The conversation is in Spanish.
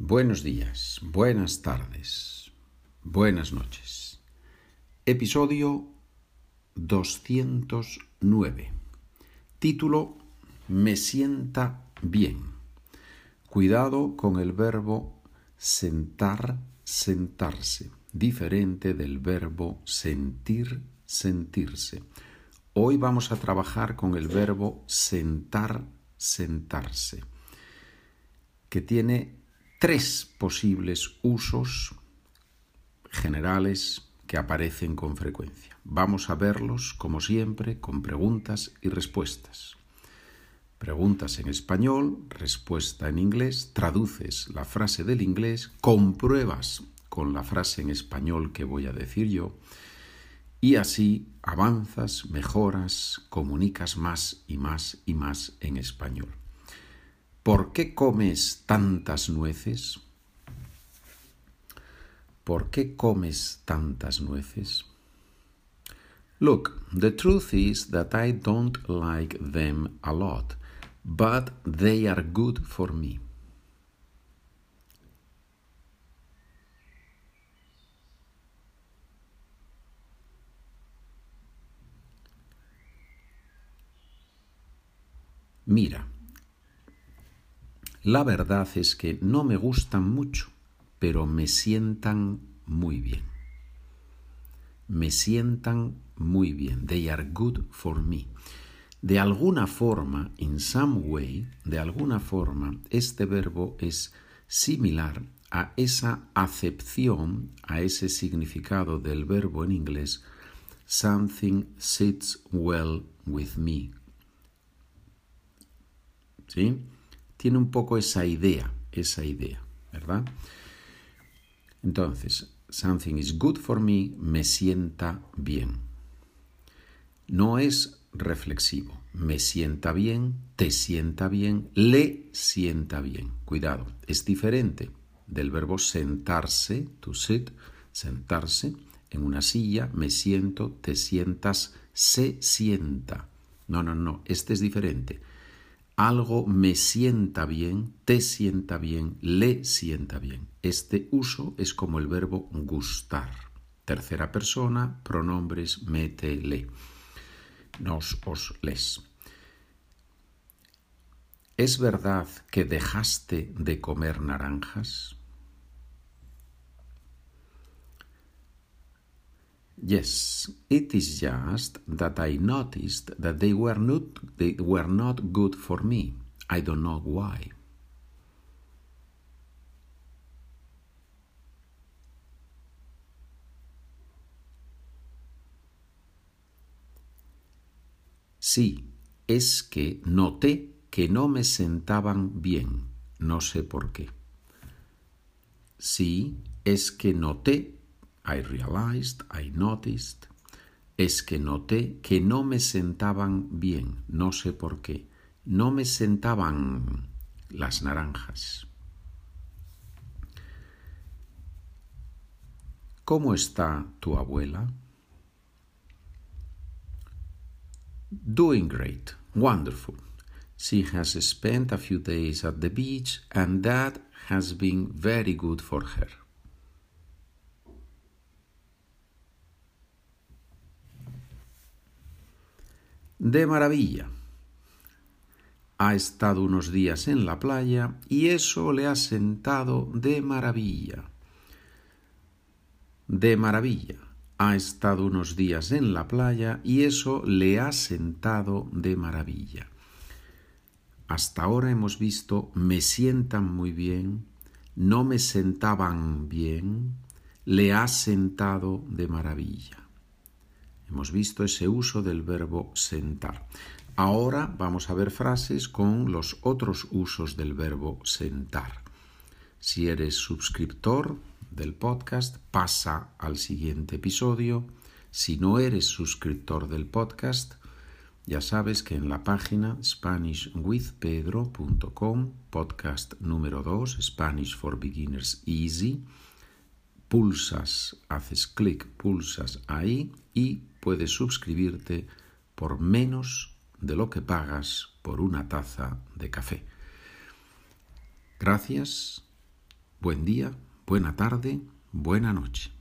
Buenos días, buenas tardes, buenas noches. Episodio 209. Título Me sienta bien. Cuidado con el verbo sentar, sentarse, diferente del verbo sentir, sentirse. Hoy vamos a trabajar con el verbo sentar, sentarse, que tiene tres posibles usos generales que aparecen con frecuencia. Vamos a verlos, como siempre, con preguntas y respuestas. Preguntas en español, respuesta en inglés, traduces la frase del inglés, compruebas con la frase en español que voy a decir yo, y así avanzas, mejoras, comunicas más y más y más en español. ¿Por qué comes tantas nueces? ¿Por qué comes tantas nueces? Look, the truth is that I don't like them a lot, but they are good for me. Mira, la verdad es que no me gustan mucho, pero me sientan muy bien. Me sientan muy bien. They are good for me. De alguna forma, in some way, de alguna forma, este verbo es similar a esa acepción, a ese significado del verbo en inglés, something sits well with me. ¿Sí? Tiene un poco esa idea, esa idea, ¿verdad? Entonces, something is good for me, me sienta bien. No es reflexivo. Me sienta bien, te sienta bien, le sienta bien. Cuidado, es diferente del verbo sentarse, to sit, sentarse en una silla, me siento, te sientas, se sienta. No, no, no, este es diferente algo me sienta bien, te sienta bien, le sienta bien. Este uso es como el verbo gustar. Tercera persona, pronombres me, te, le. Nos, os, les. ¿Es verdad que dejaste de comer naranjas? Yes, it is just that I noticed that they were not they were not good for me. I don't know why. Sí, es que noté que no me sentaban bien, no sé por qué. Sí, es que noté I realized, I noticed, es que noté que no me sentaban bien, no sé por qué, no me sentaban las naranjas. ¿Cómo está tu abuela? Doing great, wonderful. She has spent a few days at the beach and that has been very good for her. De maravilla. Ha estado unos días en la playa y eso le ha sentado de maravilla. De maravilla. Ha estado unos días en la playa y eso le ha sentado de maravilla. Hasta ahora hemos visto me sientan muy bien, no me sentaban bien, le ha sentado de maravilla. Hemos visto ese uso del verbo sentar. Ahora vamos a ver frases con los otros usos del verbo sentar. Si eres suscriptor del podcast, pasa al siguiente episodio. Si no eres suscriptor del podcast, ya sabes que en la página SpanishWithPedro.com, podcast número 2, Spanish for Beginners Easy, pulsas, haces clic, pulsas ahí y puedes suscribirte por menos de lo que pagas por una taza de café. Gracias buen día, buena tarde, buena noche.